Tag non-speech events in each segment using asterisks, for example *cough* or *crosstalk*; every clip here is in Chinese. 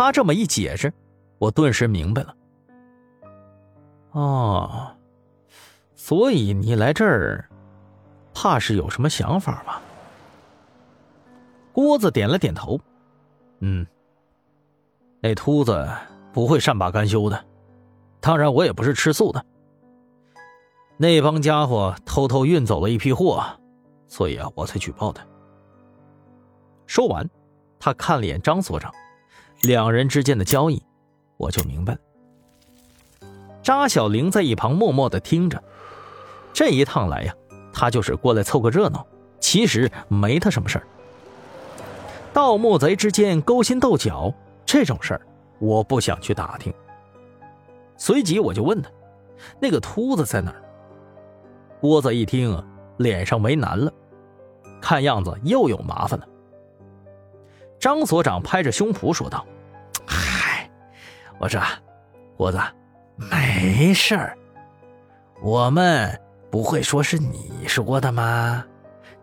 他这么一解释，我顿时明白了。哦，所以你来这儿，怕是有什么想法吧？郭子点了点头，嗯，那秃子不会善罢甘休的，当然我也不是吃素的。那帮家伙偷偷运走了一批货，所以啊，我才举报的。说完，他看了眼张所长，两人之间的交易，我就明白了。扎小玲在一旁默默的听着，这一趟来呀，他就是过来凑个热闹，其实没他什么事儿。盗墓贼之间勾心斗角这种事儿，我不想去打听。随即我就问他：“那个秃子在哪儿？”郭子一听，脸上为难了，看样子又有麻烦了。张所长拍着胸脯说道：“嗨，我说，郭子，没事儿，我们不会说是你说的吗？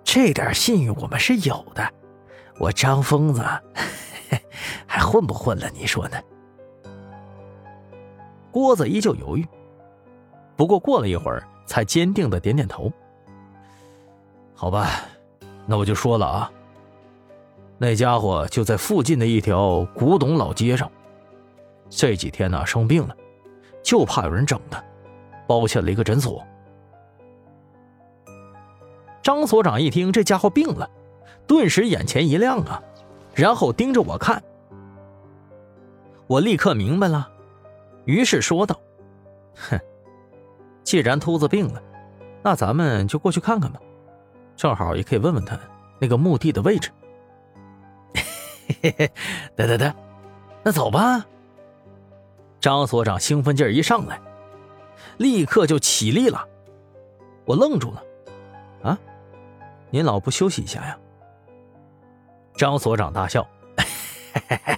这点信誉我们是有的。我张疯子 *laughs* 还混不混了？你说呢？”郭子依旧犹豫，不过过了一会儿。才坚定的点点头。好吧，那我就说了啊。那家伙就在附近的一条古董老街上，这几天呢生病了，就怕有人整他，包下了一个诊所。张所长一听这家伙病了，顿时眼前一亮啊，然后盯着我看。我立刻明白了，于是说道：“哼。”既然秃子病了，那咱们就过去看看吧，正好也可以问问他那个墓地的位置。*laughs* 得得得，那走吧。张所长兴奋劲儿一上来，立刻就起立了。我愣住了，啊，您老不休息一下呀？张所长大笑，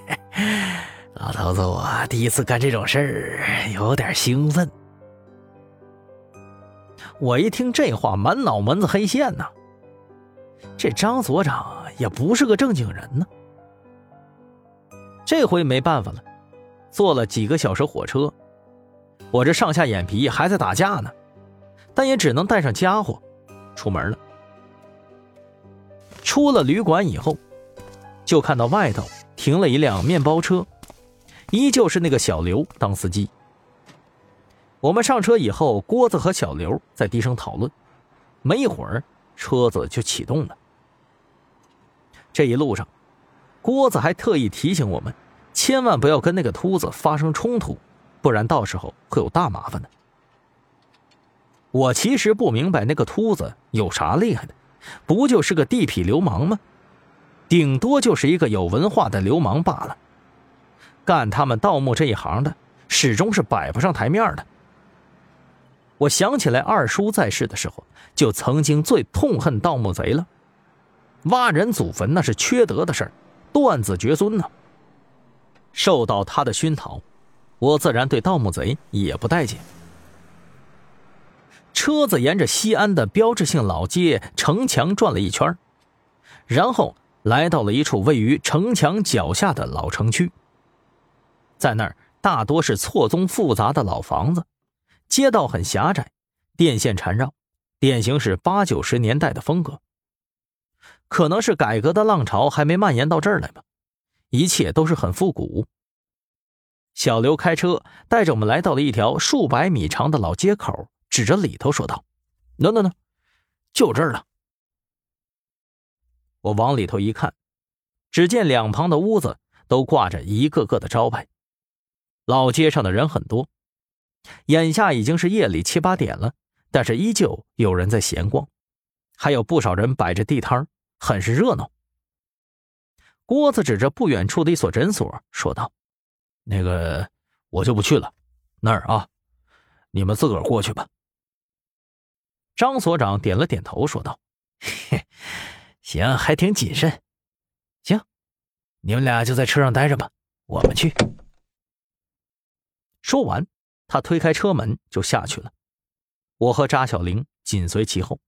*laughs* 老头子，我第一次干这种事儿，有点兴奋。我一听这话，满脑门子黑线呐。这张所长也不是个正经人呢。这回没办法了，坐了几个小时火车，我这上下眼皮还在打架呢，但也只能带上家伙出门了。出了旅馆以后，就看到外头停了一辆面包车，依旧是那个小刘当司机。我们上车以后，郭子和小刘在低声讨论。没一会儿，车子就启动了。这一路上，郭子还特意提醒我们，千万不要跟那个秃子发生冲突，不然到时候会有大麻烦的。我其实不明白那个秃子有啥厉害的，不就是个地痞流氓吗？顶多就是一个有文化的流氓罢了。干他们盗墓这一行的，始终是摆不上台面的。我想起来，二叔在世的时候，就曾经最痛恨盗墓贼了。挖人祖坟那是缺德的事儿，断子绝孙呢。受到他的熏陶，我自然对盗墓贼也不待见。车子沿着西安的标志性老街城墙转了一圈，然后来到了一处位于城墙脚下的老城区。在那儿，大多是错综复杂的老房子。街道很狭窄，电线缠绕，典型是八九十年代的风格。可能是改革的浪潮还没蔓延到这儿来吧，一切都是很复古。小刘开车带着我们来到了一条数百米长的老街口，指着里头说道：“喏喏喏，就这儿了。”我往里头一看，只见两旁的屋子都挂着一个个的招牌，老街上的人很多。眼下已经是夜里七八点了，但是依旧有人在闲逛，还有不少人摆着地摊很是热闹。郭子指着不远处的一所诊所说道：“那个我就不去了，那儿啊，你们自个儿过去吧。”张所长点了点头说道：“嘿，行，还挺谨慎。行，你们俩就在车上待着吧，我们去。”说完。他推开车门就下去了，我和扎小玲紧随其后。